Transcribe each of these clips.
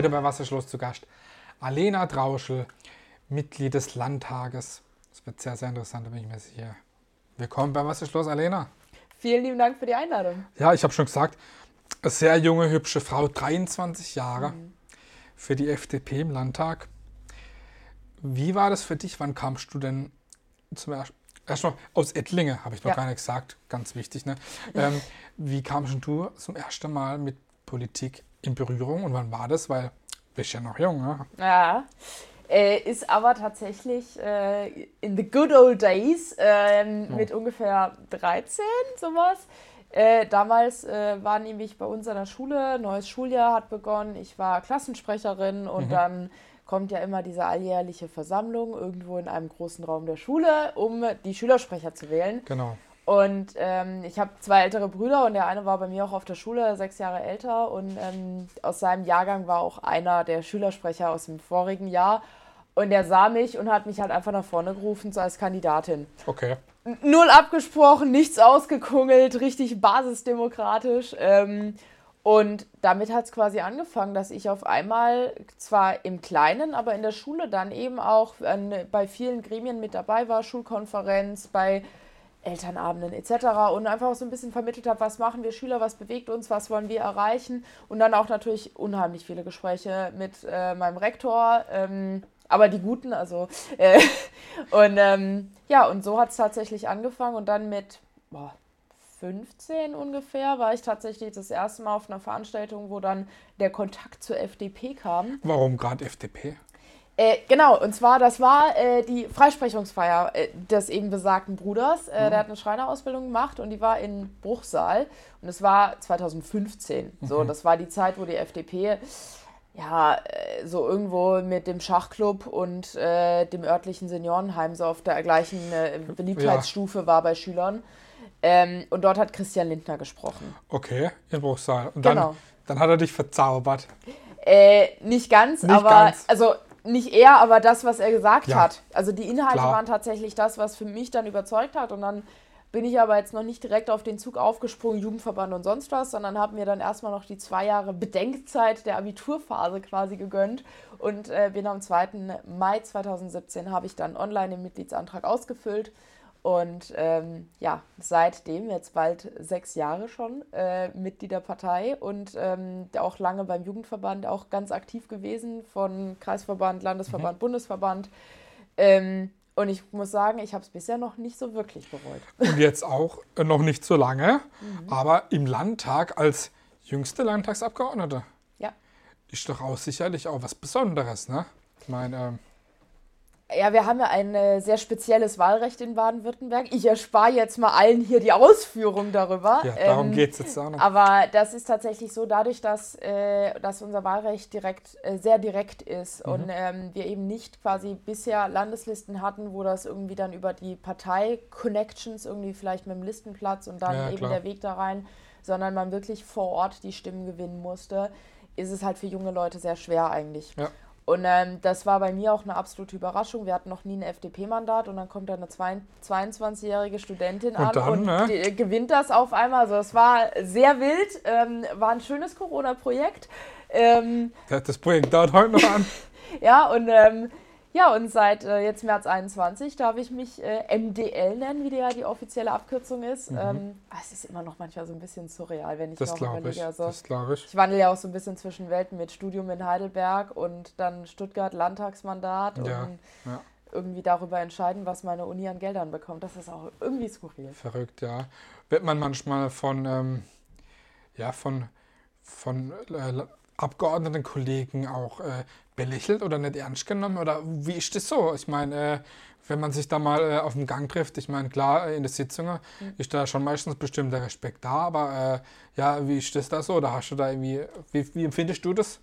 Heute bei Wasserschloss zu Gast Alena Trauschel, Mitglied des Landtages. Das wird sehr, sehr interessant, da bin ich mir sicher. Willkommen bei Wasserschloss, Alena. Vielen lieben Dank für die Einladung. Ja, ich habe schon gesagt, eine sehr junge, hübsche Frau, 23 Jahre, mhm. für die FDP im Landtag. Wie war das für dich? Wann kamst du denn zum ersten Erstmal aus Ettlinge, habe ich noch ja. gar nicht gesagt, ganz wichtig. Ne? Ähm, wie kamst du zum ersten Mal mit Politik in Berührung und wann war das? Weil bist ja noch jung. Ne? Ja, äh, ist aber tatsächlich äh, in the good old days äh, oh. mit ungefähr 13, sowas. Äh, damals äh, war nämlich bei uns an der Schule, neues Schuljahr hat begonnen, ich war Klassensprecherin und mhm. dann kommt ja immer diese alljährliche Versammlung irgendwo in einem großen Raum der Schule, um die Schülersprecher zu wählen. Genau. Und ähm, ich habe zwei ältere Brüder und der eine war bei mir auch auf der Schule, sechs Jahre älter. Und ähm, aus seinem Jahrgang war auch einer der Schülersprecher aus dem vorigen Jahr. Und der sah mich und hat mich halt einfach nach vorne gerufen, so als Kandidatin. Okay. Null abgesprochen, nichts ausgekungelt, richtig basisdemokratisch. Ähm, und damit hat es quasi angefangen, dass ich auf einmal zwar im Kleinen, aber in der Schule dann eben auch an, bei vielen Gremien mit dabei war, Schulkonferenz, bei Elternabenden etc. und einfach so ein bisschen vermittelt habe, was machen wir Schüler, was bewegt uns, was wollen wir erreichen und dann auch natürlich unheimlich viele Gespräche mit äh, meinem Rektor, ähm, aber die guten, also äh, und ähm, ja und so hat es tatsächlich angefangen und dann mit boah, 15 ungefähr war ich tatsächlich das erste Mal auf einer Veranstaltung, wo dann der Kontakt zur FDP kam. Warum gerade FDP? Äh, genau, und zwar, das war äh, die Freisprechungsfeier äh, des eben besagten Bruders. Äh, mhm. Der hat eine Schreinerausbildung gemacht und die war in Bruchsal. Und es war 2015. Mhm. So, das war die Zeit, wo die FDP ja äh, so irgendwo mit dem Schachclub und äh, dem örtlichen Seniorenheim so auf der gleichen Beliebtheitsstufe ja. war bei Schülern. Ähm, und dort hat Christian Lindner gesprochen. Okay, in Bruchsal. Und dann, genau. dann hat er dich verzaubert. nicht ganz, nicht aber ganz. also nicht er, aber das, was er gesagt ja. hat. Also die Inhalte Klar. waren tatsächlich das, was für mich dann überzeugt hat. Und dann bin ich aber jetzt noch nicht direkt auf den Zug aufgesprungen, Jugendverband und sonst was, sondern habe mir dann erstmal noch die zwei Jahre Bedenkzeit der Abiturphase quasi gegönnt. Und äh, bin am 2. Mai 2017 habe ich dann online den Mitgliedsantrag ausgefüllt und ähm, ja, seitdem, jetzt bald sechs Jahre schon, äh, Mitglied der Partei und ähm, auch lange beim Jugendverband auch ganz aktiv gewesen, von Kreisverband, Landesverband, mhm. Bundesverband. Ähm, und ich muss sagen, ich habe es bisher noch nicht so wirklich bereut. Und jetzt auch äh, noch nicht so lange, mhm. aber im Landtag als jüngste Landtagsabgeordnete. Ja. Ist doch auch sicherlich auch was Besonderes, ne? Ich meine, ähm, ja, wir haben ja ein äh, sehr spezielles Wahlrecht in Baden-Württemberg. Ich erspare jetzt mal allen hier die Ausführung darüber. Ja, darum ähm, geht es jetzt auch noch. Aber das ist tatsächlich so, dadurch, dass, äh, dass unser Wahlrecht direkt, äh, sehr direkt ist mhm. und ähm, wir eben nicht quasi bisher Landeslisten hatten, wo das irgendwie dann über die Partei-Connections irgendwie vielleicht mit dem Listenplatz und dann ja, eben klar. der Weg da rein, sondern man wirklich vor Ort die Stimmen gewinnen musste, ist es halt für junge Leute sehr schwer eigentlich. Ja. Und ähm, das war bei mir auch eine absolute Überraschung. Wir hatten noch nie ein FDP-Mandat und dann kommt da eine 22-jährige Studentin und an dann, und ne? die, gewinnt das auf einmal. Also es war sehr wild, ähm, war ein schönes Corona-Projekt. Ähm, das Projekt dauert heute noch an. ja, und ähm, ja, und seit äh, jetzt März 21 darf ich mich äh, MDL nennen, wie die ja die offizielle Abkürzung ist. Mhm. Ähm, ah, es ist immer noch manchmal so ein bisschen surreal, wenn ich das noch überlege. Ich, also, das glaube ich. Ich wandle ja auch so ein bisschen zwischen Welten mit Studium in Heidelberg und dann Stuttgart Landtagsmandat ja, und ja. irgendwie darüber entscheiden, was meine Uni an Geldern bekommt. Das ist auch irgendwie skurril. Verrückt, ja. Wird man manchmal von, ähm, ja, von, von äh, Abgeordneten, Kollegen auch äh, belächelt oder nicht ernst genommen? Oder wie ist das so? Ich meine, äh, wenn man sich da mal äh, auf dem Gang trifft, ich meine, klar, äh, in den Sitzungen mhm. ist da schon meistens bestimmter Respekt da, aber ja, wie ist das da so? Oder hast du da irgendwie, wie, wie empfindest du das?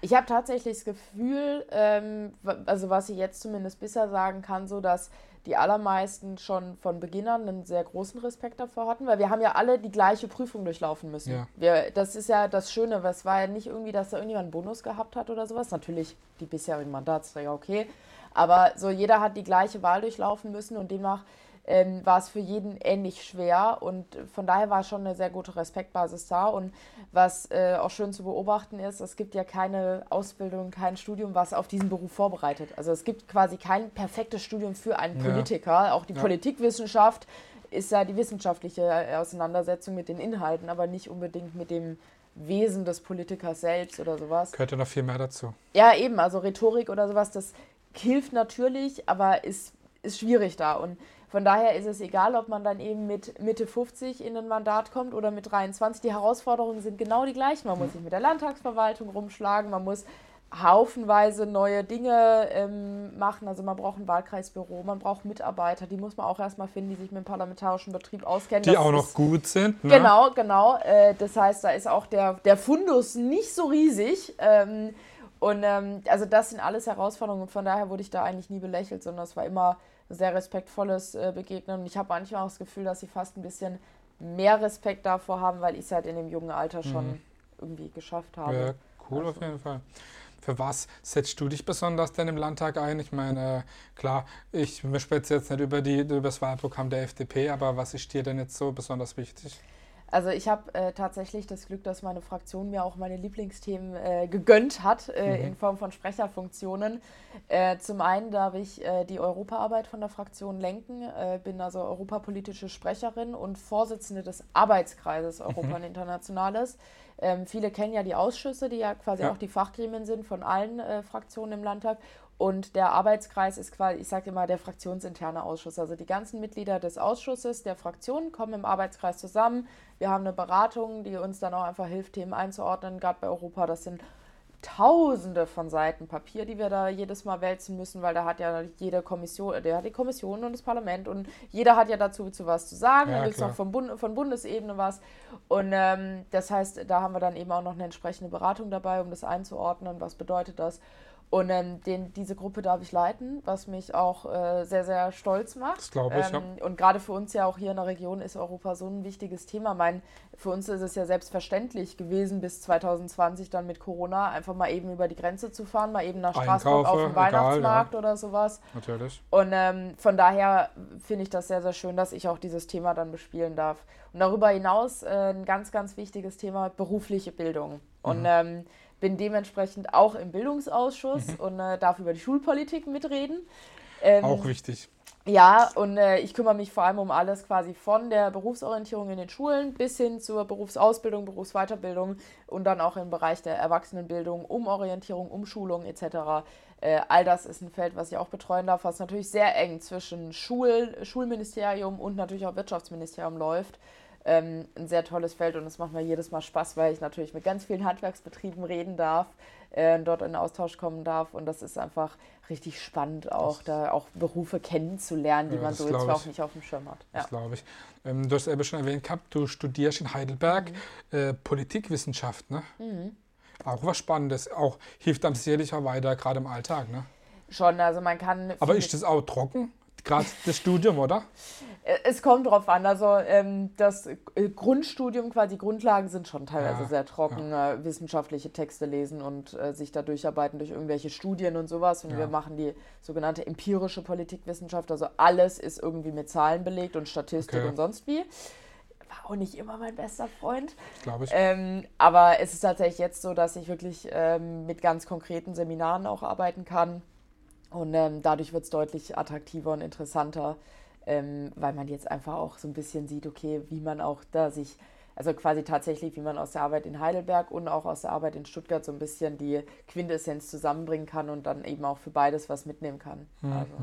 Ich habe tatsächlich das Gefühl, ähm, also was ich jetzt zumindest bisher sagen kann, so dass die allermeisten schon von Beginn an einen sehr großen Respekt davor hatten, weil wir haben ja alle die gleiche Prüfung durchlaufen müssen. Ja. Wir, das ist ja das Schöne, es war ja nicht irgendwie, dass da irgendjemand einen Bonus gehabt hat oder sowas. Natürlich die bisherigen Mandatsträger, okay. Aber so jeder hat die gleiche Wahl durchlaufen müssen und demnach ähm, war es für jeden ähnlich schwer und von daher war schon eine sehr gute Respektbasis da und was äh, auch schön zu beobachten ist, es gibt ja keine Ausbildung, kein Studium, was auf diesen Beruf vorbereitet. Also es gibt quasi kein perfektes Studium für einen Politiker, ja. auch die ja. Politikwissenschaft ist ja die wissenschaftliche Auseinandersetzung mit den Inhalten, aber nicht unbedingt mit dem Wesen des Politikers selbst oder sowas. Gehört ja noch viel mehr dazu. Ja, eben, also Rhetorik oder sowas, das hilft natürlich, aber ist, ist schwierig da. Und von daher ist es egal, ob man dann eben mit Mitte 50 in ein Mandat kommt oder mit 23. Die Herausforderungen sind genau die gleichen. Man muss sich mit der Landtagsverwaltung rumschlagen, man muss haufenweise neue Dinge ähm, machen. Also man braucht ein Wahlkreisbüro, man braucht Mitarbeiter, die muss man auch erstmal finden, die sich mit dem parlamentarischen Betrieb auskennen. Die das auch noch ist, gut sind. Ne? Genau, genau. Äh, das heißt, da ist auch der, der Fundus nicht so riesig. Ähm, und ähm, also das sind alles Herausforderungen. Von daher wurde ich da eigentlich nie belächelt, sondern es war immer sehr respektvolles äh, Begegnen. Und ich habe manchmal auch das Gefühl, dass sie fast ein bisschen mehr Respekt davor haben, weil ich es halt in dem jungen Alter schon mhm. irgendwie geschafft habe. Ja, cool also. auf jeden Fall. Für was setzt du dich besonders denn im Landtag ein? Ich meine, äh, klar, ich spreche jetzt nicht über, die, über das Wahlprogramm der FDP, aber was ist dir denn jetzt so besonders wichtig? Also ich habe äh, tatsächlich das Glück, dass meine Fraktion mir auch meine Lieblingsthemen äh, gegönnt hat äh, mhm. in Form von Sprecherfunktionen. Äh, zum einen darf ich äh, die Europaarbeit von der Fraktion lenken, äh, bin also europapolitische Sprecherin und Vorsitzende des Arbeitskreises Europa mhm. und Internationales. Ähm, viele kennen ja die Ausschüsse, die ja quasi ja. auch die Fachgremien sind von allen Fraktionen im Landtag. Und der Arbeitskreis ist quasi, ich sage immer, der fraktionsinterne Ausschuss. Also die ganzen Mitglieder des Ausschusses, der Fraktionen kommen im Arbeitskreis zusammen. Wir haben eine Beratung, die uns dann auch einfach hilft, Themen einzuordnen. Gerade bei Europa, das sind Tausende von Seiten Papier, die wir da jedes Mal wälzen müssen, weil da hat ja jede Kommission, der hat die Kommission und das Parlament und jeder hat ja dazu zu was zu sagen. Ja, dann gibt es noch vom Bund, von Bundesebene was. Und ähm, das heißt, da haben wir dann eben auch noch eine entsprechende Beratung dabei, um das einzuordnen. Was bedeutet das? Und ähm, den, diese Gruppe darf ich leiten, was mich auch äh, sehr, sehr stolz macht. Das glaube ich, ähm, ja. Und gerade für uns ja auch hier in der Region ist Europa so ein wichtiges Thema. Mein, für uns ist es ja selbstverständlich gewesen, bis 2020 dann mit Corona einfach mal eben über die Grenze zu fahren, mal eben nach Straßburg auf den Weihnachtsmarkt egal, ja. oder sowas. Natürlich. Und ähm, von daher finde ich das sehr, sehr schön, dass ich auch dieses Thema dann bespielen darf. Und darüber hinaus äh, ein ganz, ganz wichtiges Thema, berufliche Bildung. Und mhm. ähm, bin dementsprechend auch im Bildungsausschuss mhm. und äh, darf über die Schulpolitik mitreden. Ähm, auch wichtig. Ja, und äh, ich kümmere mich vor allem um alles quasi von der Berufsorientierung in den Schulen bis hin zur Berufsausbildung, Berufsweiterbildung und dann auch im Bereich der Erwachsenenbildung, Umorientierung, Umschulung etc. Äh, all das ist ein Feld, was ich auch betreuen darf, was natürlich sehr eng zwischen Schul Schulministerium und natürlich auch Wirtschaftsministerium läuft ähm, ein sehr tolles Feld und es macht mir jedes Mal Spaß, weil ich natürlich mit ganz vielen Handwerksbetrieben reden darf, äh, dort in Austausch kommen darf und das ist einfach richtig spannend, auch das da auch Berufe kennenzulernen, die ja, man so jetzt auch nicht auf dem Schirm hat. Ja. Das glaube ich. Ähm, du hast eben schon erwähnt gehabt, du studierst in Heidelberg mhm. äh, Politikwissenschaft, ne? Mhm. Auch was Spannendes, auch hilft einem sicherlich auch weiter, gerade im Alltag, ne? Schon, also man kann. Aber ist das auch trocken? Gerade das Studium, oder? Äh, es kommt drauf an. Also ähm, das äh, Grundstudium, quasi Grundlagen sind schon teilweise ja, sehr trocken. Ja. Äh, wissenschaftliche Texte lesen und äh, sich da durcharbeiten durch irgendwelche Studien und sowas. Und ja. wir machen die sogenannte empirische Politikwissenschaft. Also alles ist irgendwie mit Zahlen belegt und Statistik okay. und sonst wie. War auch nicht immer mein bester Freund. Glaube ich. Ähm, aber es ist tatsächlich jetzt so, dass ich wirklich ähm, mit ganz konkreten Seminaren auch arbeiten kann und ähm, dadurch wird es deutlich attraktiver und interessanter, ähm, weil man jetzt einfach auch so ein bisschen sieht, okay, wie man auch da sich, also quasi tatsächlich, wie man aus der Arbeit in Heidelberg und auch aus der Arbeit in Stuttgart so ein bisschen die Quintessenz zusammenbringen kann und dann eben auch für beides was mitnehmen kann. Mhm. Also.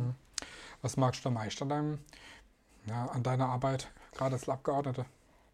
Was magst du am meisten an, deinem, ja, an deiner Arbeit, gerade als Abgeordnete?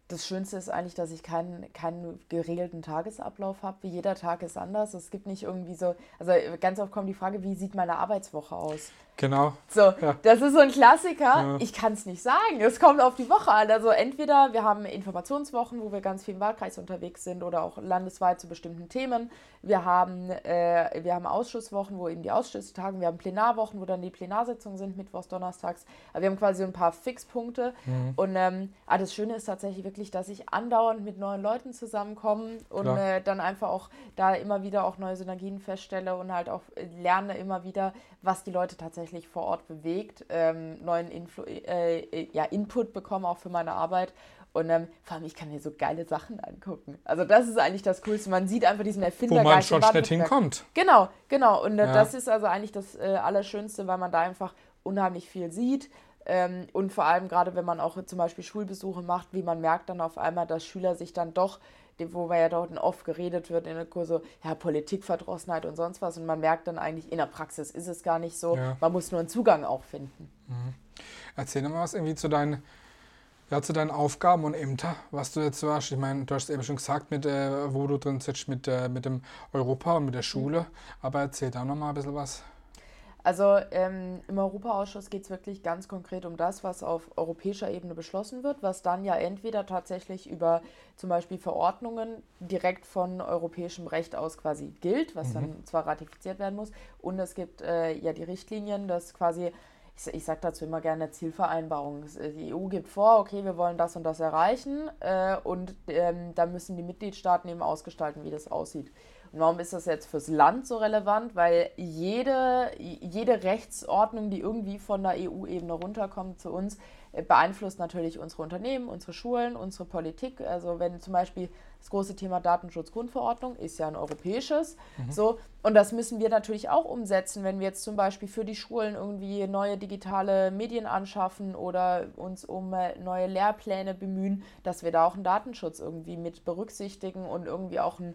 Das Schönste ist eigentlich, dass ich keinen, keinen geregelten Tagesablauf habe. Jeder Tag ist anders. Es gibt nicht irgendwie so, also ganz oft kommt die Frage, wie sieht meine Arbeitswoche aus? Genau. So, ja. das ist so ein Klassiker. Ja. Ich kann es nicht sagen. Es kommt auf die Woche an. Also entweder wir haben Informationswochen, wo wir ganz viel im Wahlkreis unterwegs sind oder auch landesweit zu bestimmten Themen. Wir haben, äh, wir haben Ausschusswochen, wo eben die Ausschüsse tagen. Wir haben Plenarwochen, wo dann die Plenarsitzungen sind, mittwochs, donnerstags. Aber wir haben quasi so ein paar Fixpunkte. Mhm. Und ähm, ah, das Schöne ist tatsächlich wirklich, dass ich andauernd mit neuen Leuten zusammenkomme und äh, dann einfach auch da immer wieder auch neue Synergien feststelle und halt auch äh, lerne immer wieder, was die Leute tatsächlich vor Ort bewegt, ähm, neuen Influ äh, äh, ja, Input bekomme auch für meine Arbeit und ähm, vor allem, ich kann mir so geile Sachen angucken. Also das ist eigentlich das Coolste. Man sieht einfach diesen Erfinder. Wo man schon schnell hinkommt. Genau, genau. Und äh, ja. das ist also eigentlich das äh, Allerschönste, weil man da einfach unheimlich viel sieht. Ähm, und vor allem gerade, wenn man auch zum Beispiel Schulbesuche macht, wie man merkt dann auf einmal, dass Schüler sich dann doch, wo ja dort oft geredet wird in der Kurse, ja, Politikverdrossenheit und sonst was. Und man merkt dann eigentlich, in der Praxis ist es gar nicht so. Ja. Man muss nur einen Zugang auch finden. Mhm. Erzähl mal was irgendwie zu deinen ja, zu deinen Aufgaben und Ämter, was du jetzt so hast. Ich meine, du hast eben schon gesagt, mit, äh, wo du drin sitzt mit, äh, mit dem Europa und mit der Schule. Mhm. Aber erzähl da noch mal ein bisschen was. Also ähm, im Europaausschuss geht es wirklich ganz konkret um das, was auf europäischer Ebene beschlossen wird, was dann ja entweder tatsächlich über zum Beispiel Verordnungen direkt von europäischem Recht aus quasi gilt, was mhm. dann zwar ratifiziert werden muss, und es gibt äh, ja die Richtlinien, dass quasi ich, ich sage dazu immer gerne Zielvereinbarung. Äh, die EU gibt vor, okay, wir wollen das und das erreichen äh, und ähm, da müssen die Mitgliedstaaten eben ausgestalten, wie das aussieht. Warum ist das jetzt fürs Land so relevant? Weil jede, jede Rechtsordnung, die irgendwie von der EU-Ebene runterkommt zu uns, äh, beeinflusst natürlich unsere Unternehmen, unsere Schulen, unsere Politik. Also wenn zum Beispiel das große Thema Datenschutzgrundverordnung ist ja ein europäisches. Mhm. So, und das müssen wir natürlich auch umsetzen, wenn wir jetzt zum Beispiel für die Schulen irgendwie neue digitale Medien anschaffen oder uns um äh, neue Lehrpläne bemühen, dass wir da auch einen Datenschutz irgendwie mit berücksichtigen und irgendwie auch ein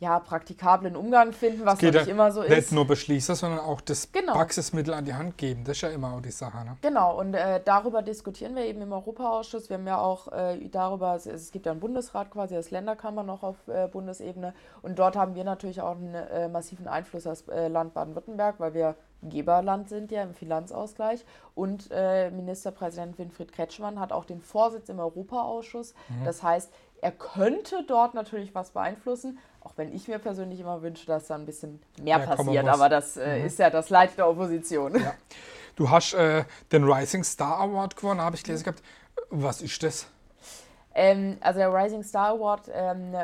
ja, praktikablen Umgang finden, was nicht immer so ist. Nicht nur beschließen, sondern auch das genau. Praxismittel an die Hand geben. Das ist ja immer auch die Sache. Ne? Genau, und äh, darüber diskutieren wir eben im Europaausschuss. Wir haben ja auch äh, darüber, es, es, gibt ja einen Bundesrat quasi, das Länderkammer noch auf äh, Bundesebene. Und dort haben wir natürlich auch einen äh, massiven Einfluss als äh, Land Baden-Württemberg, weil wir Geberland sind ja im Finanzausgleich. Und äh, Ministerpräsident Winfried Kretschmann hat auch den Vorsitz im Europaausschuss. Mhm. Das heißt, er könnte dort natürlich was beeinflussen, auch wenn ich mir persönlich immer wünsche, dass da ein bisschen mehr ja, passiert. Aber das äh, mhm. ist ja das Leid der Opposition. Ja. Du hast äh, den Rising Star Award gewonnen, habe ich gelesen gehabt. Was ist das? Ähm, also der Rising Star Award ähm,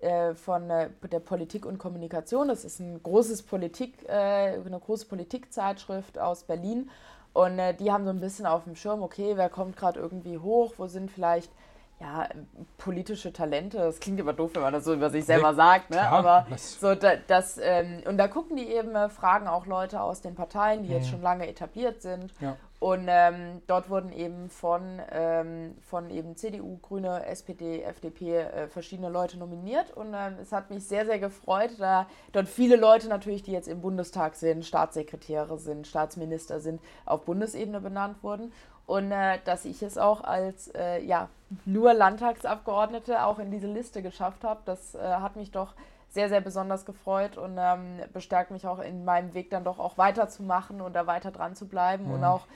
äh, von äh, der Politik und Kommunikation, das ist ein großes Politik, äh, eine große Politikzeitschrift aus Berlin. Und äh, die haben so ein bisschen auf dem Schirm, okay, wer kommt gerade irgendwie hoch, wo sind vielleicht ja, politische Talente, das klingt immer doof, wenn man das so über sich selber sagt, ne? Klar, aber so da, das, ähm, und da gucken die eben, äh, fragen auch Leute aus den Parteien, die mhm. jetzt schon lange etabliert sind. Ja. Und ähm, dort wurden eben von, ähm, von eben CDU, Grüne, SPD, FDP äh, verschiedene Leute nominiert. Und ähm, es hat mich sehr, sehr gefreut, da dort viele Leute natürlich, die jetzt im Bundestag sind, Staatssekretäre sind, Staatsminister sind, auf Bundesebene benannt wurden und äh, dass ich es auch als äh, ja, nur Landtagsabgeordnete auch in diese Liste geschafft habe, das äh, hat mich doch sehr, sehr besonders gefreut und ähm, bestärkt mich auch in meinem Weg dann doch auch weiterzumachen und da weiter dran zu bleiben mhm. und auch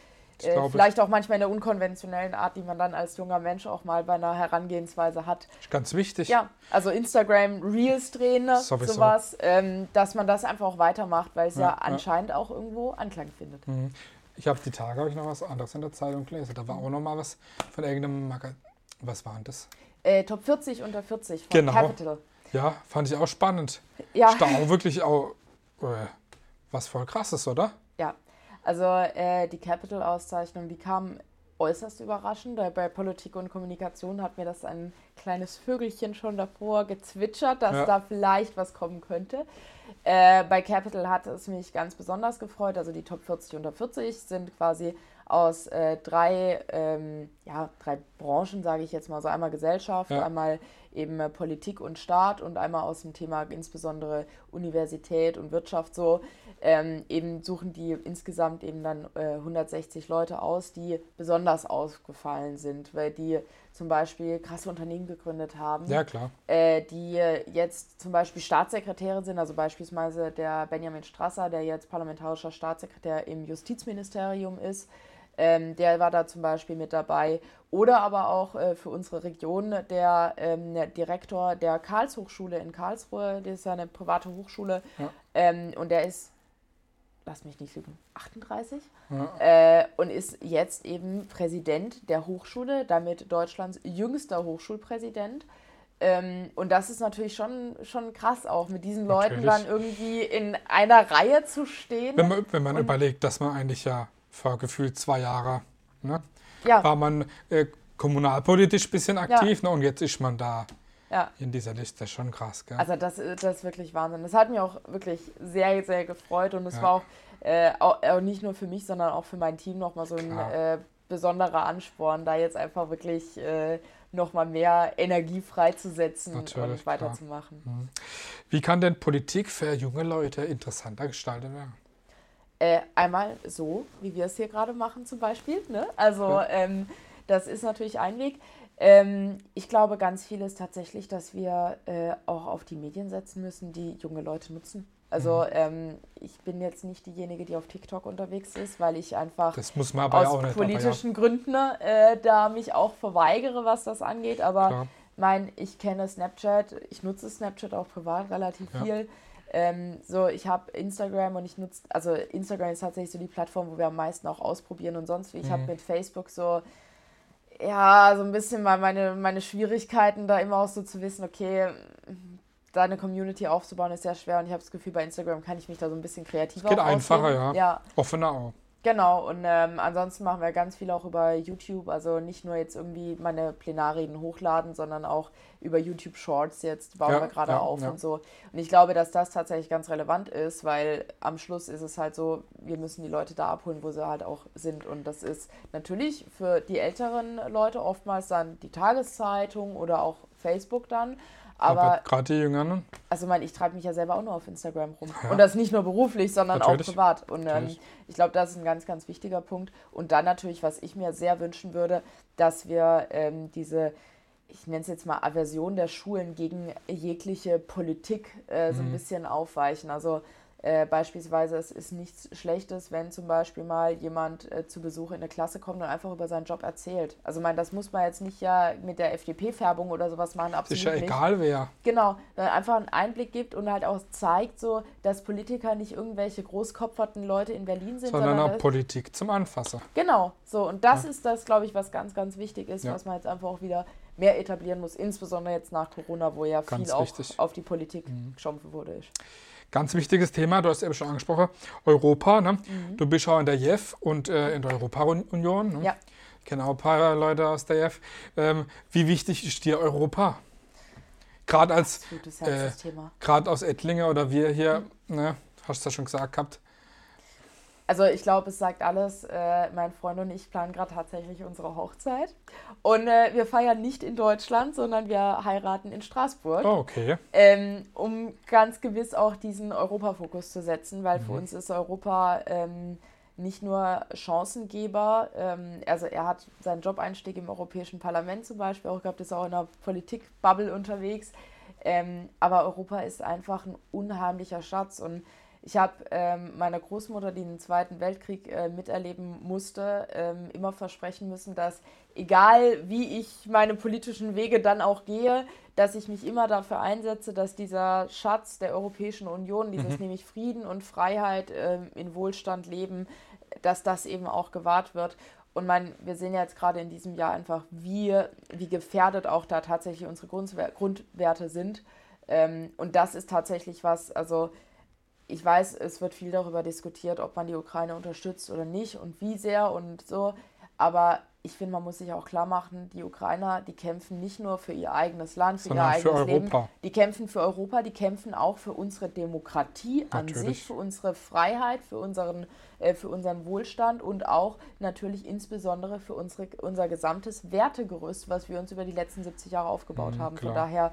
äh, vielleicht auch manchmal in der unkonventionellen Art, die man dann als junger Mensch auch mal bei einer Herangehensweise hat. Ganz wichtig. Ja, also Instagram Reels drehen, Sowieso. sowas, ähm, dass man das einfach auch weitermacht, weil es ja, ja anscheinend ja. auch irgendwo Anklang findet. Mhm. Ich habe die Tage habe ich noch was anderes in der Zeitung gelesen. Da war auch noch mal was von irgendeinem Magazin. Was war denn das? Äh, Top 40 unter 40 von genau. Capital. Ja, fand ich auch spannend. Ja. Stau wirklich auch äh, was voll krasses, oder? Ja, also äh, die Capital-Auszeichnung, die kam äußerst überraschend. Bei Politik und Kommunikation hat mir das ein kleines Vögelchen schon davor gezwitschert, dass ja. da vielleicht was kommen könnte. Äh, bei Capital hat es mich ganz besonders gefreut. Also die Top 40 unter 40 sind quasi aus äh, drei, ähm, ja, drei Branchen, sage ich jetzt mal so. Einmal Gesellschaft, ja. einmal eben äh, Politik und Staat und einmal aus dem Thema insbesondere Universität und Wirtschaft so. Ähm, eben suchen die insgesamt eben dann äh, 160 Leute aus, die besonders aufgefallen sind, weil die zum Beispiel krasse Unternehmen gegründet haben. Ja, klar. Äh, die jetzt zum Beispiel Staatssekretäre sind, also beispielsweise der Benjamin Strasser, der jetzt parlamentarischer Staatssekretär im Justizministerium ist. Ähm, der war da zum Beispiel mit dabei. Oder aber auch äh, für unsere Region der ähm, Direktor der Karlshochschule in Karlsruhe, das ist ja eine private Hochschule. Ja. Ähm, und der ist lass mich nicht lügen, 38 ja. äh, und ist jetzt eben Präsident der Hochschule, damit Deutschlands jüngster Hochschulpräsident. Ähm, und das ist natürlich schon, schon krass auch, mit diesen Leuten dann irgendwie in einer Reihe zu stehen. Wenn man, wenn man überlegt, dass man eigentlich ja vor gefühlt zwei Jahren ne, ja. war man äh, kommunalpolitisch ein bisschen aktiv ja. ne, und jetzt ist man da ja. in dieser Liste. Schon krass, gell? Also das, das ist wirklich Wahnsinn. Das hat mich auch wirklich sehr, sehr gefreut und es ja. war auch, äh, auch, auch, nicht nur für mich, sondern auch für mein Team nochmal so ein äh, besonderer Ansporn, da jetzt einfach wirklich äh, nochmal mehr Energie freizusetzen Natürlich, und weiterzumachen. Mhm. Wie kann denn Politik für junge Leute interessanter gestaltet werden? Äh, einmal so, wie wir es hier gerade machen zum Beispiel. Ne? Also ja. ähm, das ist natürlich ein Weg. Ähm, ich glaube, ganz viel ist tatsächlich, dass wir äh, auch auf die Medien setzen müssen, die junge Leute nutzen. Also mhm. ähm, ich bin jetzt nicht diejenige, die auf TikTok unterwegs ist, weil ich einfach aus ja politischen nicht, ja. Gründen äh, da mich auch verweigere, was das angeht. Aber mein, ich kenne Snapchat, ich nutze Snapchat auch privat relativ ja. viel. Ähm, so, ich habe Instagram und ich nutze, also Instagram ist tatsächlich so die Plattform, wo wir am meisten auch ausprobieren und sonst wie. Ich mhm. habe mit Facebook so ja, so ein bisschen mal meine, meine Schwierigkeiten, da immer auch so zu wissen, okay, deine Community aufzubauen ist sehr schwer und ich habe das Gefühl, bei Instagram kann ich mich da so ein bisschen kreativer Es geht einfacher, ja. ja. Offener auch. Genau, und ähm, ansonsten machen wir ganz viel auch über YouTube, also nicht nur jetzt irgendwie meine Plenarreden hochladen, sondern auch über YouTube Shorts jetzt bauen ja, wir gerade ja, auf ja. und so. Und ich glaube, dass das tatsächlich ganz relevant ist, weil am Schluss ist es halt so, wir müssen die Leute da abholen, wo sie halt auch sind. Und das ist natürlich für die älteren Leute oftmals dann die Tageszeitung oder auch Facebook dann. Aber gerade die Jüngeren. Also, ich meine, ich treibe mich ja selber auch nur auf Instagram rum. Ja. Und das nicht nur beruflich, sondern natürlich. auch privat. Und ähm, ich glaube, das ist ein ganz, ganz wichtiger Punkt. Und dann natürlich, was ich mir sehr wünschen würde, dass wir ähm, diese, ich nenne es jetzt mal Aversion der Schulen gegen jegliche Politik äh, so ein mhm. bisschen aufweichen. Also, äh, beispielsweise, es ist nichts Schlechtes, wenn zum Beispiel mal jemand äh, zu Besuch in eine Klasse kommt und einfach über seinen Job erzählt. Also, ich meine, das muss man jetzt nicht ja mit der FDP-Färbung oder sowas machen, absolut Ist ja nicht. egal, wer. Genau, einfach einen Einblick gibt und halt auch zeigt, so, dass Politiker nicht irgendwelche großkopferten Leute in Berlin sind, sondern, sondern auch Politik zum Anfassen. Genau, so, und das ja. ist das, glaube ich, was ganz, ganz wichtig ist, ja. was man jetzt einfach auch wieder mehr etablieren muss, insbesondere jetzt nach Corona, wo ja ganz viel auch auf die Politik mhm. geschompfen wurde. Ist. Ganz wichtiges Thema, du hast eben schon angesprochen, Europa. Ne? Mhm. Du bist auch in der JEF und äh, in der Europa-Union. Ne? Ja. Ich kenne auch ein paar Leute aus der JEF. Ähm, wie wichtig ist dir Europa? Gerade als äh, gerade aus Ettlinge oder wir hier, mhm. ne, hast du ja schon gesagt gehabt, also ich glaube, es sagt alles. Äh, mein Freund und ich planen gerade tatsächlich unsere Hochzeit. Und äh, wir feiern nicht in Deutschland, sondern wir heiraten in Straßburg. Oh, okay. Ähm, um ganz gewiss auch diesen Europafokus zu setzen, weil mhm. für uns ist Europa ähm, nicht nur Chancengeber. Ähm, also er hat seinen Jobeinstieg im Europäischen Parlament zum Beispiel auch gehabt, ist auch in der Politikbubble unterwegs. Ähm, aber Europa ist einfach ein unheimlicher Schatz und ich habe ähm, meiner Großmutter, die den Zweiten Weltkrieg äh, miterleben musste, ähm, immer versprechen müssen, dass egal wie ich meine politischen Wege dann auch gehe, dass ich mich immer dafür einsetze, dass dieser Schatz der Europäischen Union, dieses mhm. nämlich Frieden und Freiheit äh, in Wohlstand leben, dass das eben auch gewahrt wird. Und mein, wir sehen ja jetzt gerade in diesem Jahr einfach, wie, wie gefährdet auch da tatsächlich unsere Grundwerte sind. Ähm, und das ist tatsächlich was, also ich weiß, es wird viel darüber diskutiert, ob man die Ukraine unterstützt oder nicht und wie sehr und so. Aber ich finde, man muss sich auch klar machen, die Ukrainer, die kämpfen nicht nur für ihr eigenes Land, für Sondern ihr eigenes für Leben. Die kämpfen für Europa, die kämpfen auch für unsere Demokratie natürlich. an sich, für unsere Freiheit, für unseren, äh, für unseren Wohlstand und auch natürlich insbesondere für unsere, unser gesamtes Wertegerüst, was wir uns über die letzten 70 Jahre aufgebaut mhm, haben. Klar. Von daher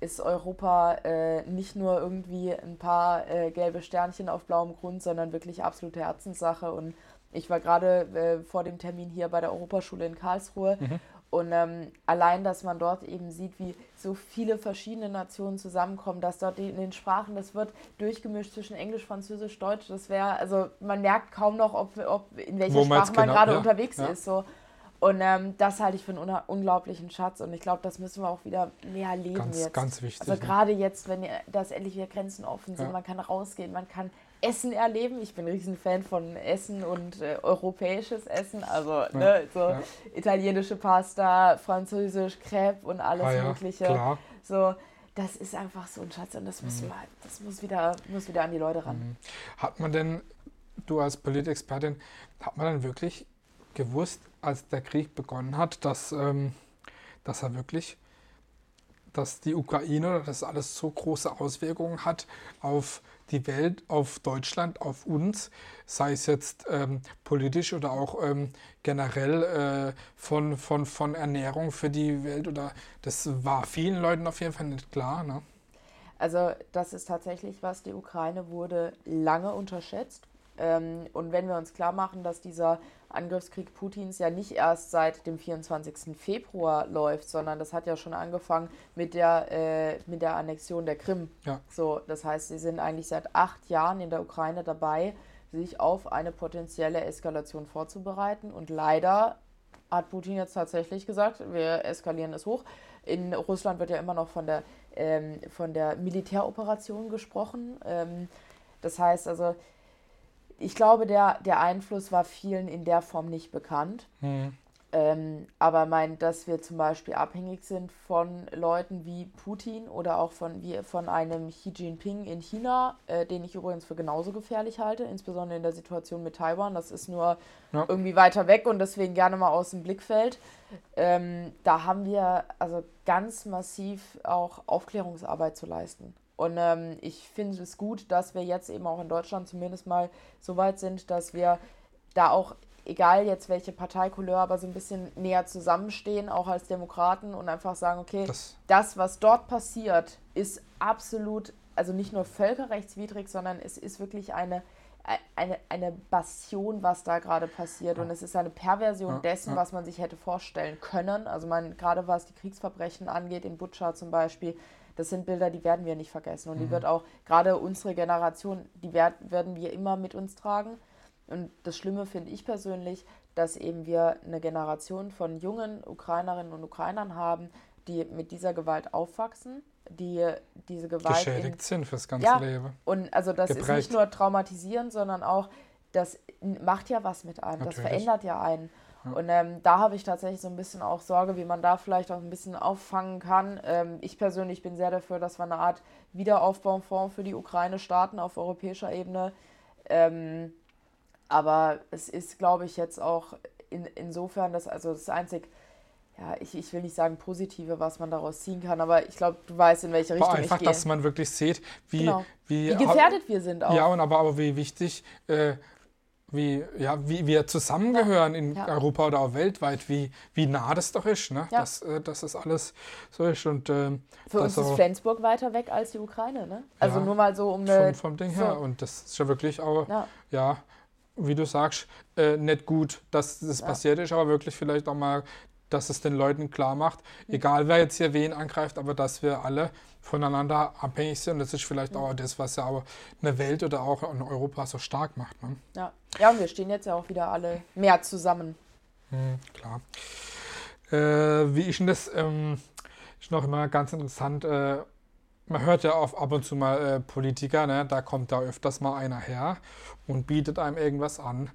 ist Europa äh, nicht nur irgendwie ein paar äh, gelbe Sternchen auf blauem Grund, sondern wirklich absolute Herzenssache. Und ich war gerade äh, vor dem Termin hier bei der Europaschule in Karlsruhe. Mhm. Und ähm, allein, dass man dort eben sieht, wie so viele verschiedene Nationen zusammenkommen, dass dort in den Sprachen, das wird durchgemischt zwischen Englisch, Französisch, Deutsch. Das wäre, also man merkt kaum noch, ob, ob in welcher Sprache man genau, gerade ja, unterwegs ja. ist. So. Und ähm, das halte ich für einen unglaublichen Schatz. Und ich glaube, das müssen wir auch wieder mehr leben ganz, jetzt. Ganz wichtig. Also gerade jetzt, wenn das endlich wieder Grenzen offen sind, ja. man kann rausgehen, man kann Essen erleben. Ich bin ein Riesenfan von Essen und äh, europäisches Essen, also ja, ne, so ja. italienische Pasta, französisch Crepe und alles ah, Mögliche. Klar. So, das ist einfach so ein Schatz und das, muss, mhm. das muss, wieder, muss wieder an die Leute ran. Mhm. Hat man denn, du als Politexpertin, hat man dann wirklich gewusst, als der Krieg begonnen hat, dass, ähm, dass er wirklich, dass die Ukraine, dass alles so große Auswirkungen hat auf die Welt, auf Deutschland, auf uns, sei es jetzt ähm, politisch oder auch ähm, generell äh, von, von, von Ernährung für die Welt oder das war vielen Leuten auf jeden Fall nicht klar. Ne? Also das ist tatsächlich was, die Ukraine wurde lange unterschätzt. Ähm, und wenn wir uns klar machen, dass dieser Angriffskrieg Putins ja nicht erst seit dem 24. Februar läuft, sondern das hat ja schon angefangen mit der, äh, mit der Annexion der Krim. Ja. So, das heißt, sie sind eigentlich seit acht Jahren in der Ukraine dabei, sich auf eine potenzielle Eskalation vorzubereiten. Und leider hat Putin jetzt tatsächlich gesagt, wir eskalieren es hoch. In Russland wird ja immer noch von der, ähm, von der Militäroperation gesprochen. Ähm, das heißt also, ich glaube, der, der Einfluss war vielen in der Form nicht bekannt. Hm. Ähm, aber mein, dass wir zum Beispiel abhängig sind von Leuten wie Putin oder auch von, wie, von einem Xi Jinping in China, äh, den ich übrigens für genauso gefährlich halte, insbesondere in der Situation mit Taiwan. Das ist nur ja. irgendwie weiter weg und deswegen gerne mal aus dem Blickfeld. Ähm, da haben wir also ganz massiv auch Aufklärungsarbeit zu leisten. Und ähm, ich finde es gut, dass wir jetzt eben auch in Deutschland zumindest mal so weit sind, dass wir da auch, egal jetzt welche Parteikouleur, aber so ein bisschen näher zusammenstehen, auch als Demokraten und einfach sagen, okay, das, das was dort passiert, ist absolut, also nicht nur völkerrechtswidrig, sondern es ist wirklich eine, eine, eine Bastion, was da gerade passiert. Und es ist eine Perversion ja, dessen, ja. was man sich hätte vorstellen können. Also man, gerade was die Kriegsverbrechen angeht, in Butscha zum Beispiel, das sind Bilder, die werden wir nicht vergessen. Und mhm. die wird auch, gerade unsere Generation, die werd, werden wir immer mit uns tragen. Und das Schlimme finde ich persönlich, dass eben wir eine Generation von jungen Ukrainerinnen und Ukrainern haben, die mit dieser Gewalt aufwachsen, die diese Gewalt geschädigt in, sind fürs ganze ja, Leben. Und also das Geprägt. ist nicht nur traumatisierend, sondern auch das macht ja was mit einem, Natürlich. das verändert ja einen. Und ähm, da habe ich tatsächlich so ein bisschen auch Sorge, wie man da vielleicht auch ein bisschen auffangen kann. Ähm, ich persönlich bin sehr dafür, dass wir eine Art Wiederaufbaufonds für die Ukraine starten auf europäischer Ebene. Ähm, aber es ist, glaube ich, jetzt auch in, insofern, dass also das einzig ja, ich, ich will nicht sagen positive, was man daraus ziehen kann, aber ich glaube, du weißt, in welche Richtung aber einfach, ich gehe. dass man wirklich sieht, wie, genau. wie, wie gefährdet wir sind auch. Ja, und aber, aber wie wichtig äh, wie, ja, wie wir zusammengehören in ja. Europa oder auch weltweit, wie, wie nah das doch ist, ne? Ja. dass, äh, dass das alles so ist. Und, äh, Für uns ist Flensburg weiter weg als die Ukraine, ne? Also ja, nur mal so um eine... Vom, vom Ding so. her. Und das ist ja wirklich auch, ja, wie du sagst, äh, nicht gut, dass das passiert ist, aber wirklich vielleicht auch mal dass es den Leuten klar macht, egal wer jetzt hier wen angreift, aber dass wir alle voneinander abhängig sind. Und das ist vielleicht auch das, was ja auch eine Welt oder auch in Europa so stark macht. Ne? Ja. ja, und wir stehen jetzt ja auch wieder alle mehr zusammen. Mhm, klar. Äh, wie ist denn das? Ähm, ist noch immer ganz interessant. Äh, man hört ja auf, ab und zu mal äh, Politiker, ne? da kommt da öfters mal einer her und bietet einem irgendwas an.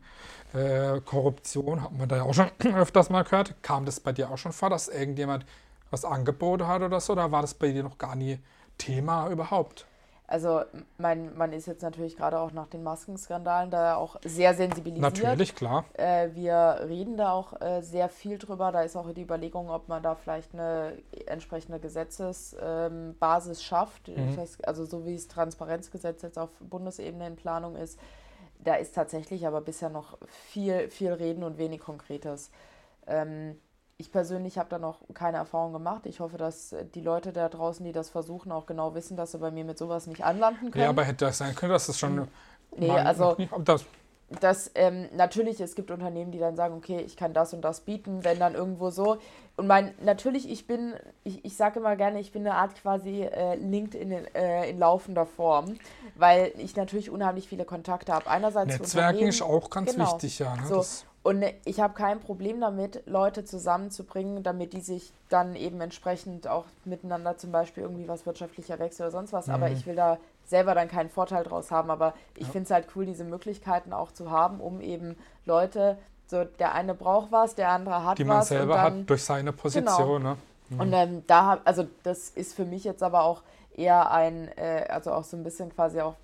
Äh, Korruption hat man da ja auch schon öfters mal gehört. Kam das bei dir auch schon vor, dass irgendjemand was angeboten hat oder so? Oder war das bei dir noch gar nie Thema überhaupt? Also mein, man ist jetzt natürlich gerade auch nach den Maskenskandalen da auch sehr sensibilisiert. Natürlich, klar. Äh, wir reden da auch äh, sehr viel drüber. Da ist auch die Überlegung, ob man da vielleicht eine entsprechende Gesetzesbasis ähm, schafft. Mhm. also so wie es Transparenzgesetz jetzt auf Bundesebene in Planung ist, da ist tatsächlich aber bisher noch viel, viel Reden und wenig Konkretes. Ähm, ich persönlich habe da noch keine Erfahrung gemacht. Ich hoffe, dass die Leute da draußen, die das versuchen, auch genau wissen, dass sie bei mir mit sowas nicht anlanden können. Ja, aber hätte das sein können, dass das schon. Nee, also. Das dass ähm, natürlich es gibt Unternehmen, die dann sagen, okay, ich kann das und das bieten, wenn dann irgendwo so. Und mein, natürlich, ich bin, ich, ich sage immer gerne, ich bin eine Art quasi äh, LinkedIn in, äh, in laufender Form, weil ich natürlich unheimlich viele Kontakte habe. Einerseits Netzwerken ist auch ganz genau. wichtig, ja. Ne? So. Und ich habe kein Problem damit, Leute zusammenzubringen, damit die sich dann eben entsprechend auch miteinander zum Beispiel irgendwie was wirtschaftlicher wechseln oder sonst was. Aber Mhm. ich will da selber dann keinen Vorteil draus haben. Aber ich Ja. finde es halt cool, diese Möglichkeiten auch zu haben, um eben Leute, so der eine braucht was, der andere hat Die man was. selber dann, Genau. hat durch seine Position. Ne? und ähm, da also das ist für mich jetzt aber auch eher ein, äh, also auch so ein bisschen quasi auch,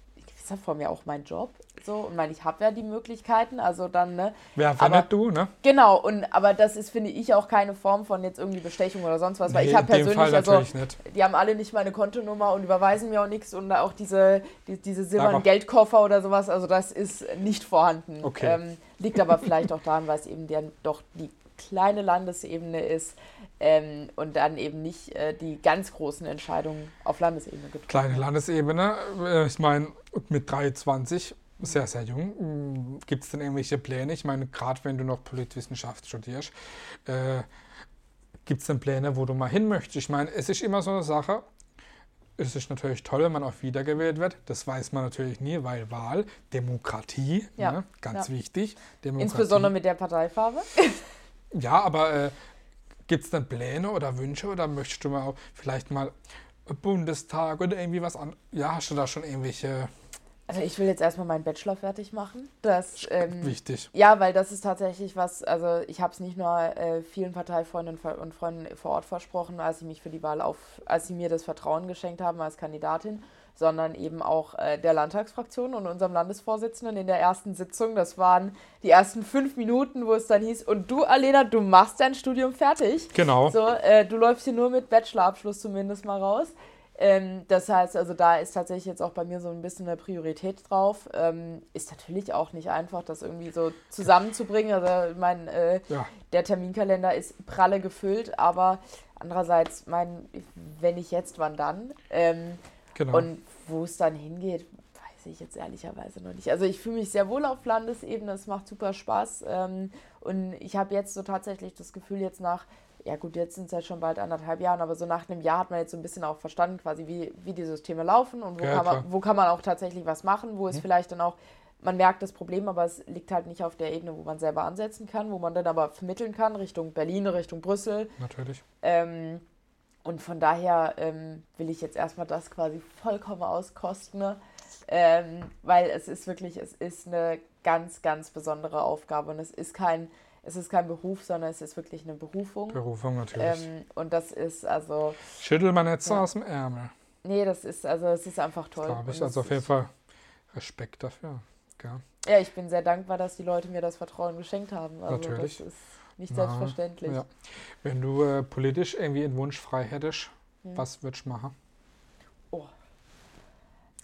in gewisser Form ja auch mein Job. So, und mein, ich habe ja die Möglichkeiten, also dann, ne? Wer, wenn Aber- nicht du, ne? Genau, und aber das ist, finde ich, auch keine Form von jetzt irgendwie Bestechung oder sonst was, weil Nee, ich habe persönlich, Fall also nicht. die haben alle nicht meine Kontonummer und überweisen mir auch nichts und auch diese, die, diese silbernen Geldkoffer oder sowas, also das ist nicht vorhanden. Okay. Ähm, liegt aber vielleicht auch daran, weil es eben der, doch die kleine Landesebene ist ähm, und dann eben nicht äh, die ganz großen Entscheidungen auf Landesebene getroffen Kleine Landesebene, äh, ich meine, mit 23, sehr, sehr jung, gibt es denn irgendwelche Pläne? Ich meine, gerade wenn du noch Politwissenschaft studierst, äh, gibt es denn Pläne, wo du mal hin möchtest? Ich meine, es ist immer so eine Sache, es ist natürlich toll, wenn man auch wiedergewählt wird. Das weiß man natürlich nie, weil Wahl, Demokratie, Ja, ne, ganz ja. wichtig. Demokratie. Insbesondere mit der Parteifarbe. Ja, aber äh, gibt es denn Pläne oder Wünsche oder möchtest du mal auch vielleicht mal Bundestag oder irgendwie was an? Ja, hast du da schon irgendwelche Also ich will jetzt erstmal meinen Bachelor fertig machen. Das, ähm, wichtig? Ja, weil das ist tatsächlich was, also ich habe es nicht nur äh, vielen Parteifreundinnen und Freunden vor Ort versprochen, als sie mich für die Wahl auf, als sie mir das Vertrauen geschenkt haben als Kandidatin, sondern eben auch äh, der Landtagsfraktion und unserem Landesvorsitzenden in der ersten Sitzung. Das waren die ersten fünf Minuten, wo es dann hieß, und du, Alena, du machst dein Studium fertig. Genau. So, äh, du läufst hier nur mit Bachelorabschluss zumindest mal raus. Ähm, das heißt, also da ist tatsächlich jetzt auch bei mir so ein bisschen eine Priorität drauf. Ähm, ist natürlich auch nicht einfach, das irgendwie so zusammenzubringen. Also mein, äh, Ja, der Terminkalender ist pralle gefüllt, aber andererseits, mein, wenn nicht jetzt, wann dann? Ähm, genau. und wo es dann hingeht, weiß ich jetzt ehrlicherweise noch nicht. Also ich fühle mich sehr wohl auf Landesebene, es macht super Spaß. Ähm, und ich habe jetzt so tatsächlich das Gefühl, jetzt nach, ja gut, jetzt sind es ja schon bald anderthalb Jahren, aber so nach einem Jahr hat man jetzt so ein bisschen auch verstanden, quasi, wie, wie die Systeme laufen und wo, Ja, kann man, wo kann man auch tatsächlich was machen, wo es vielleicht dann auch, man merkt das Problem, aber es liegt halt nicht auf der Ebene, wo man selber ansetzen kann, wo man dann aber vermitteln kann, Richtung Berlin, Richtung Brüssel. natürlich. Ähm, und von daher ähm, will ich jetzt erstmal das quasi vollkommen auskosten, ne? ähm, weil es ist wirklich, es ist eine ganz, ganz besondere Aufgabe und es ist kein, es ist kein Beruf, sondern es ist wirklich eine Berufung. Berufung natürlich. Ähm, und das ist also, Schüttel man so ja. aus dem Ärmel, nee, das ist also, es ist einfach toll. glaube ich. Also auf jeden Fall Respekt dafür. Gell? Ja, ich bin sehr dankbar, dass die Leute mir das Vertrauen geschenkt haben. Also Natürlich. das ist nicht Na, selbstverständlich. Ja. Wenn du äh, politisch irgendwie einen Wunsch frei hättest, Hm. was würdest du machen? Oh.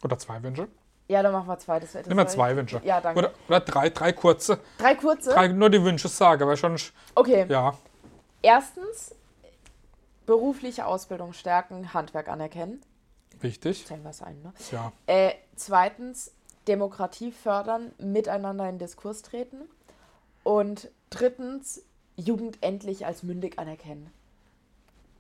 Oder zwei Wünsche? Ja, dann machen wir zweites. Das Nimm mal zwei Wünsche. Ja, danke. Oder, oder drei, drei kurze. Drei kurze? Drei, nur die Wünsche sagen, weil schon, Okay. ja, Erstens, berufliche Ausbildung stärken, Handwerk anerkennen. wichtig. Zählen wir es ein, ne? Ja, Äh, zweitens, Demokratie fördern, miteinander in Diskurs treten. Und drittens, Jugend endlich als mündig anerkennen.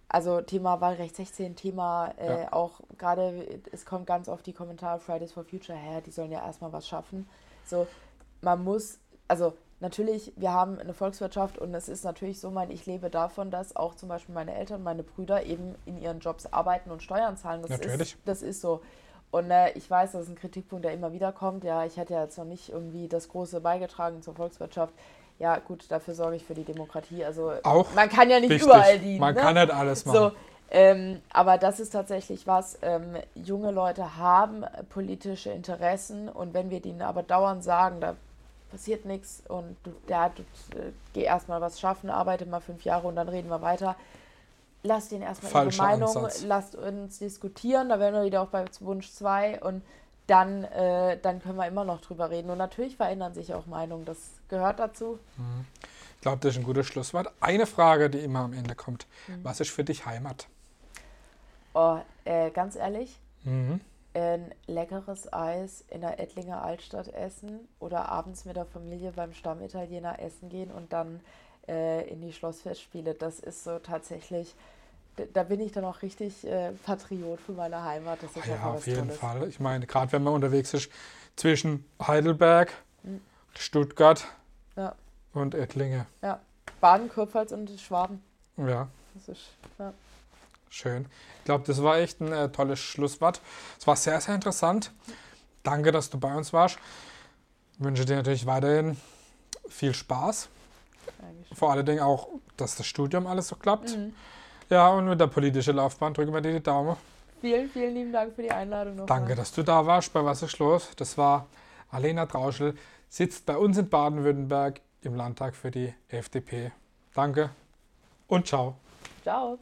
Also Thema Wahlrecht 16, Thema äh, Ja. auch gerade, es kommt ganz oft die Kommentare Fridays for Future her, die sollen ja erstmal was schaffen. So, man muss, also natürlich, wir haben eine Volkswirtschaft und es ist natürlich so, mein, ich lebe davon, dass auch zum Beispiel meine Eltern, meine Brüder eben in ihren Jobs arbeiten und Steuern zahlen. Das Natürlich. Ist, das ist so. Und äh, ich weiß, das ist ein Kritikpunkt, der immer wieder kommt. Ja, ich hätte ja jetzt noch nicht irgendwie das Große beigetragen zur Volkswirtschaft. Ja, gut, dafür sorge ich für die Demokratie. Also Auch man kann ja nicht wichtig. überall dienen. Man ne? kann nicht alles machen. So, ähm, aber das ist tatsächlich was, ähm, junge Leute haben politische Interessen und wenn wir denen aber dauernd sagen, da passiert nichts und du, ja, du äh, geh erstmal was schaffen, arbeite mal fünf Jahre und dann reden wir weiter. Lasst ihnen erstmal Falscher ihre Meinung, Ansatz. lasst uns diskutieren, da wären wir wieder auch bei Wunsch 2 und dann, äh, dann können wir immer noch drüber reden. Und natürlich verändern sich auch Meinungen, das gehört dazu. Ich glaube, das ist ein gutes Schlusswort. Eine Frage, die immer am Ende kommt. Mhm. Was ist für dich Heimat? Oh, äh, ganz ehrlich, Mhm. ein leckeres Eis in der Ettlinger Altstadt essen oder abends mit der Familie beim Stammitaliener essen gehen und dann äh, in die Schlossfestspiele. Das ist so tatsächlich, da bin ich dann auch richtig äh, Patriot für meine Heimat. Das ist Ah Ja, einfach auf jeden Tolles. Fall. Ich meine, gerade wenn man unterwegs ist zwischen Heidelberg, Mhm. Stuttgart Ja. und Ettlinge. Ja. Baden, Kurpfalz und Schwaben. Ja, Das ist, ja. schön. Ich glaube, das war echt ein äh, tolles Schlusswort. Es war sehr, sehr interessant. Danke, dass du bei uns warst. Ich wünsche dir natürlich weiterhin viel Spaß. Vor allen Dingen auch, dass das Studium alles so klappt. Mhm. Ja, und mit der politischen Laufbahn drücken wir dir die Daumen. Vielen, vielen lieben Dank für die Einladung noch. Danke, dass du da warst bei Was ist los? Das war Alena Trauschel, sitzt bei uns in Baden-Württemberg im Landtag für die FDP. Danke und ciao. Ciao.